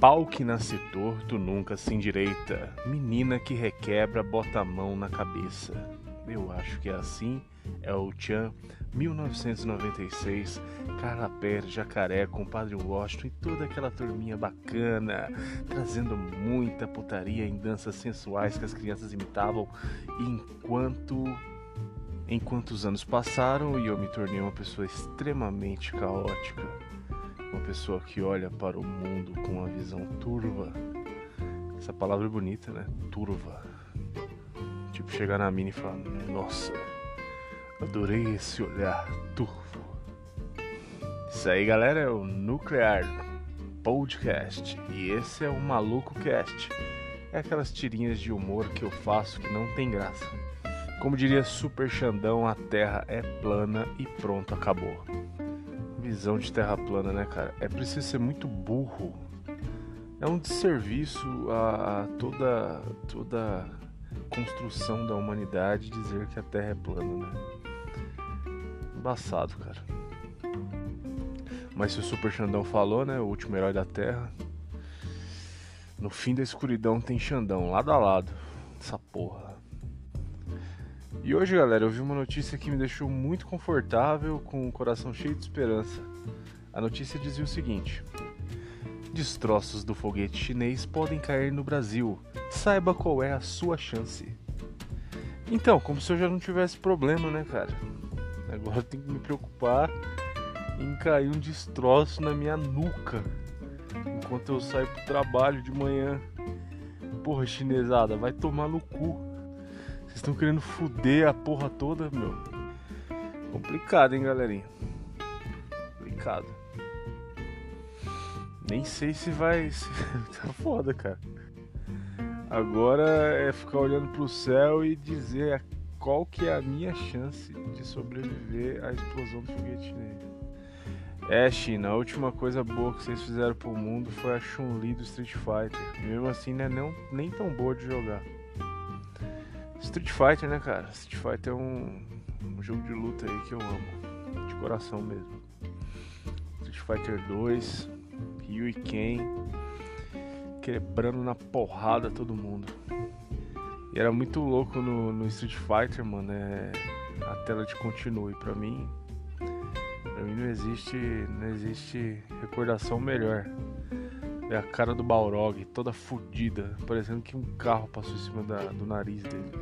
Pau que nasce torto nunca se endireita. Menina que requebra bota a mão na cabeça. Eu acho que é assim. É o Tchan, 1996, Carapé, Jacaré, Compadre Washington e toda aquela turminha bacana, trazendo muita putaria em danças sensuais que as crianças imitavam. Enquanto enquanto os anos passaram e eu me tornei uma pessoa extremamente caótica uma pessoa que olha para o mundo com uma visão turva. Essa palavra é bonita, né? Turva. Tipo, chegar na mina e falar: Nossa, adorei esse olhar turvo. Isso aí, galera, é o Nuclear Podcast. E esse é o Maluco Cast. É aquelas tirinhas de humor que eu faço que não tem graça. Como diria Super Xandão, a terra é plana e pronto, acabou visão de terra plana, né, cara? É preciso ser muito burro. É um desserviço a, a toda toda construção da humanidade dizer que a Terra é plana, né? Embaçado, cara. Mas se o Super Xandão falou, né? O último herói da Terra. No fim da escuridão tem Xandão, lado a lado. Essa porra. E hoje, galera, eu vi uma notícia que me deixou muito confortável, com o coração cheio de esperança. A notícia dizia o seguinte: Destroços do foguete chinês podem cair no Brasil. Saiba qual é a sua chance. Então, como se eu já não tivesse problema, né, cara? Agora eu tenho que me preocupar em cair um destroço na minha nuca enquanto eu saio pro trabalho de manhã. Porra, chinesada, vai tomar no cu. Vocês estão querendo fuder a porra toda, meu. Complicado, hein, galerinha. Complicado. Nem sei se vai. tá foda, cara. Agora é ficar olhando pro céu e dizer qual que é a minha chance de sobreviver à explosão do foguete chinês. É, China, a última coisa boa que vocês fizeram pro mundo foi a Chun-Li do Street Fighter. E mesmo assim, não é não, nem tão boa de jogar. Street Fighter, né, cara? Street Fighter é um, um jogo de luta aí que eu amo. De coração mesmo. Street Fighter 2, Ryu e Ken quebrando na porrada todo mundo. E era muito louco no, no Street Fighter, mano. É, a tela de continue. Pra mim. Pra mim não existe. Não existe recordação melhor. É a cara do Balrog, toda fodida, parecendo que um carro passou em cima da, do nariz dele.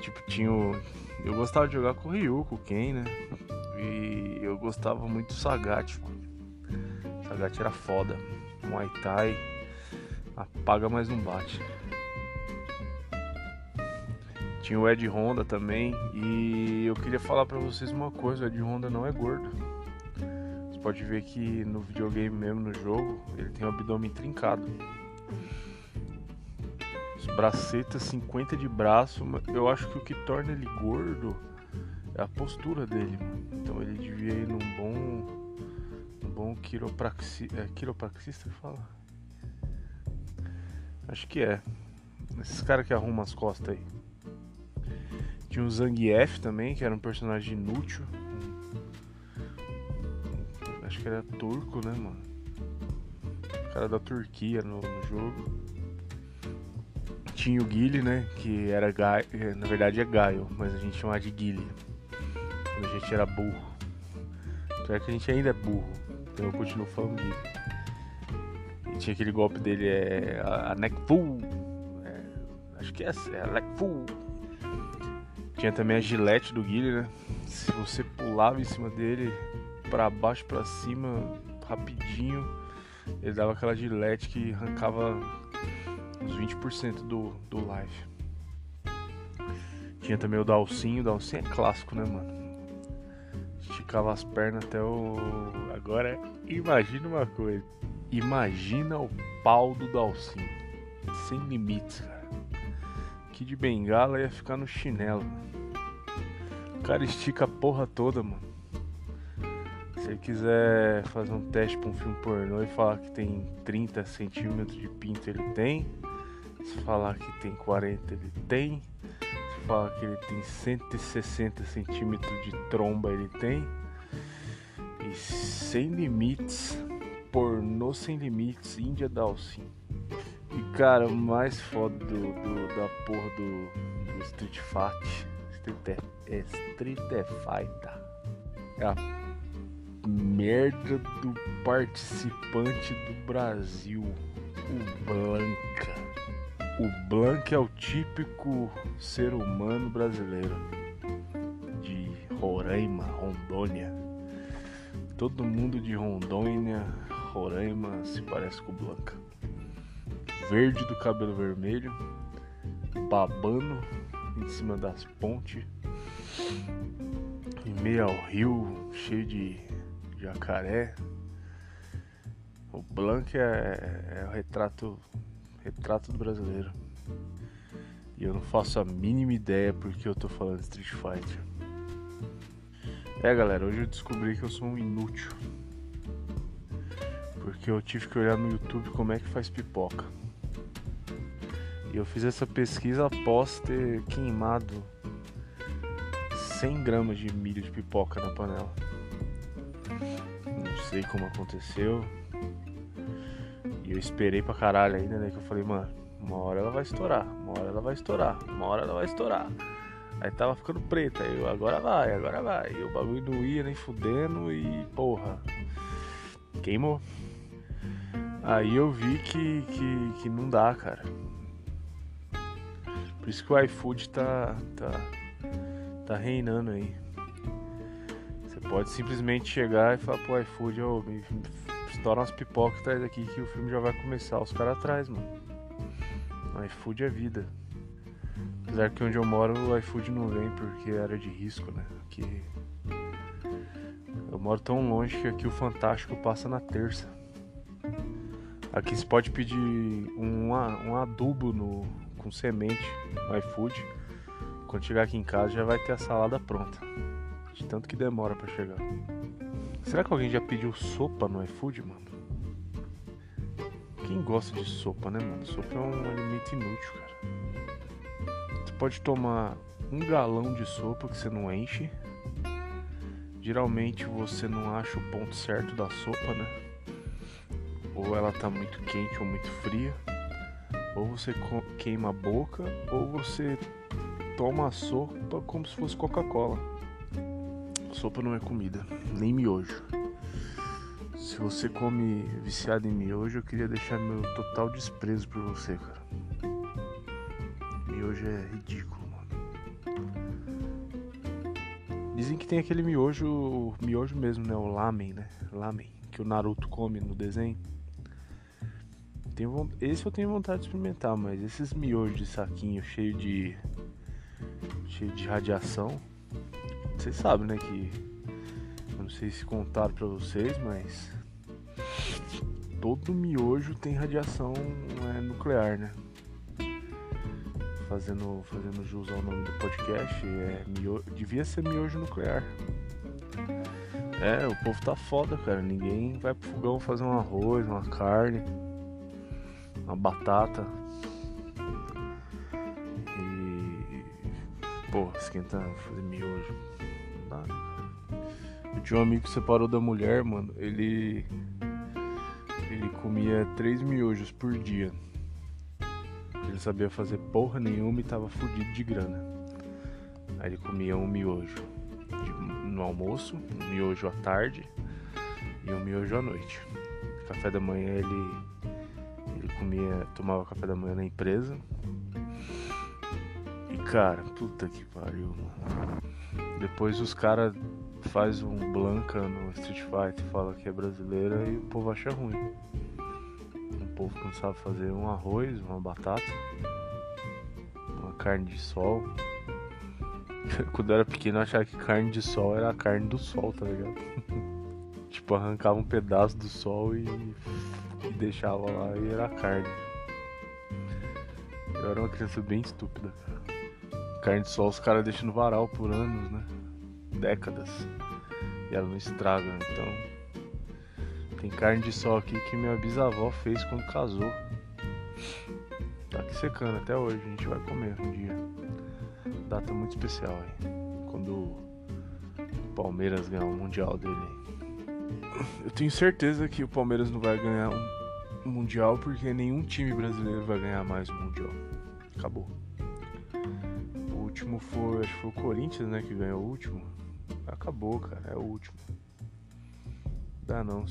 Tipo, tinha o... Eu gostava de jogar com o Ryu, com o Ken, né? E eu gostava muito do Sagat. Sagat era foda. Muay Thai. Apaga, mas não bate. Tinha o Ed Honda também. E eu queria falar pra vocês uma coisa: o Ed Honda não é gordo pode ver que no videogame mesmo, no jogo, ele tem o abdômen trincado. Os bracetas 50 de braço, eu acho que o que torna ele gordo é a postura dele. Então ele devia ir num bom. num bom quiropraxista. É quiropraxista fala? Acho que é. Esses caras que arrumam as costas aí. Tinha o Zangief também, que era um personagem inútil acho que era turco, né, mano? O cara da Turquia no, no jogo. Tinha o Guile, né? Que era Gaio, é, na verdade é Gaio, mas a gente chamava de Guile. Quando a gente era burro. Então é que a gente ainda é burro. Então eu continuo falando Guile. E tinha aquele golpe dele, é a, a neck pull. É, acho que é, é a neck pull. Tinha também a gilete do Guile, né? Se você pulava em cima dele, para baixo, para cima, rapidinho. Ele dava aquela gilete que arrancava uns 20% do, do live. Tinha também o Dalcinho, o Dalcinho é clássico, né, mano? Esticava as pernas até o. Agora, imagina uma coisa. Imagina o pau do Dalcinho. Sem limites, cara. Que de bengala ia ficar no chinelo. O cara estica a porra toda, mano. Ele quiser fazer um teste para um filme pornô e falar que tem 30 centímetros de pinto, ele tem. Se falar que tem 40, ele tem. Se falar que ele tem 160 centímetros de tromba, ele tem. E sem limites Pornô Sem Limites, Índia Dalsin. E cara, o mais foda do, do, da porra do, do Street Fight Street, é, Street Fighter é a merda do participante do Brasil, o Blanca. O Blanca é o típico ser humano brasileiro de Roraima, Rondônia. Todo mundo de Rondônia, Roraima se parece com o Blanca. Verde do cabelo vermelho, babando em cima das pontes, em meio ao rio cheio de jacaré. O Blanc é, é o retrato, retrato do brasileiro. E eu não faço a mínima ideia porque eu tô falando Street Fighter. É galera, hoje eu descobri que eu sou um inútil. Porque eu tive que olhar no YouTube como é que faz pipoca. E eu fiz essa pesquisa após ter queimado 100 gramas de milho de pipoca na panela. Sei como aconteceu. E eu esperei pra caralho ainda, né? Que eu falei, mano, uma hora ela vai estourar, uma hora ela vai estourar, uma hora ela vai estourar. Aí tava ficando preta, eu, agora vai, agora vai. E o bagulho não ia nem fudendo e porra. Queimou. Aí eu vi que, que, que não dá, cara. Por isso que o iFood tá, tá, tá reinando aí. Pode simplesmente chegar e falar pro iFood, ô, oh, estoura umas pipocas atrás aqui que o filme já vai começar. Os caras atrás, mano. O iFood é vida. Apesar que onde eu moro o iFood não vem porque é área de risco, né? Aqui. Eu moro tão longe que aqui o Fantástico passa na terça. Aqui você pode pedir um, um adubo no, com semente no iFood. Quando chegar aqui em casa já vai ter a salada pronta. De tanto que demora para chegar. Será que alguém já pediu sopa no iFood, mano? Quem gosta de sopa, né, mano? Sopa é um alimento inútil, cara. Você pode tomar um galão de sopa que você não enche. Geralmente você não acha o ponto certo da sopa, né? Ou ela tá muito quente ou muito fria. Ou você queima a boca, ou você toma a sopa como se fosse Coca-Cola. Sopa não é comida, nem miojo. Se você come viciado em miojo, eu queria deixar meu total desprezo por você, cara. Miojo é ridículo, mano. Dizem que tem aquele miojo, miojo mesmo, né? O lamen, né? Lamen, que o Naruto come no desenho esse eu tenho vontade de experimentar, mas esses miojos de saquinho cheio de cheio de radiação, vocês sabem, né, que eu não sei se contaram para vocês, mas todo miojo tem radiação é, nuclear, né? Fazendo, fazendo jus ao nome do podcast, é miojo, devia ser miojo nuclear. É, o povo tá foda, cara. Ninguém vai pro fogão fazer um arroz, uma carne uma batata e pô, esquentar, fazer miojo. Eu tinha um amigo que separou da mulher, mano. Ele ele comia três miojos por dia. Ele sabia fazer porra nenhuma e tava fudido de grana. Aí ele comia um miojo de, no almoço, um miojo à tarde e um miojo à noite. Café da manhã ele comia, tomava café da manhã na empresa. E cara, puta que pariu, mano. Depois os caras faz um Blanca no Street Fighter e fala que é brasileira e o povo acha ruim. O povo que não sabe fazer um arroz, uma batata, uma carne de sol. Quando eu era pequeno eu achava que carne de sol era a carne do sol, tá ligado? tipo, arrancava um pedaço do sol e e deixava lá e era carne. Eu era uma criança bem estúpida, Carne de sol os caras deixam no varal por anos, né? Décadas. E ela não estraga, então. Tem carne de sol aqui que minha bisavó fez quando casou. Tá aqui secando até hoje, a gente vai comer um dia. Data muito especial aí. Quando o Palmeiras ganhar o Mundial dele. eu tenho certeza que o Palmeiras não vai ganhar um Mundial porque nenhum time brasileiro vai ganhar mais um Mundial. Acabou. Último foi, acho que foi o Corinthians, né, que ganhou o último. Acabou, cara, é o último. Dá não, o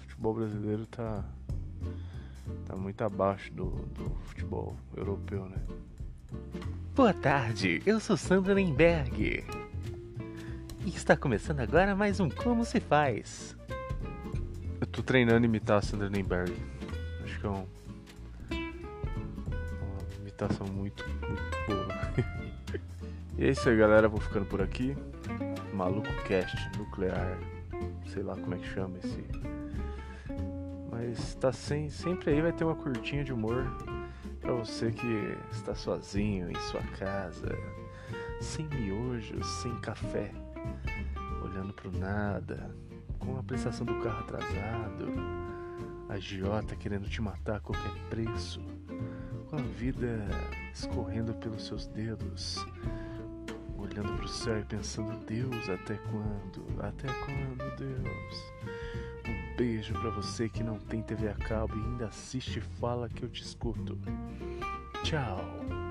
futebol brasileiro tá tá muito abaixo do, do futebol europeu, né? Boa tarde, eu sou Sandra Nemberg. E está começando agora mais um Como Se Faz. Eu tô treinando imitar a Sandra Nemberg. Acho que é um, uma imitação muito, muito boa. e é isso aí, galera. Vou ficando por aqui. Maluco Cast Nuclear. Sei lá como é que chama esse. Mas tá sem, sempre aí vai ter uma curtinha de humor para você que está sozinho em sua casa, sem miojo, sem café, olhando pro nada, com a prestação do carro atrasado, a agiota querendo te matar a qualquer preço, com a vida escorrendo pelos seus dedos, olhando pro céu e pensando: Deus, até quando? Até quando, Deus? Um beijo para você que não tem TV a cabo e ainda assiste e fala que eu te escuto. Tchau.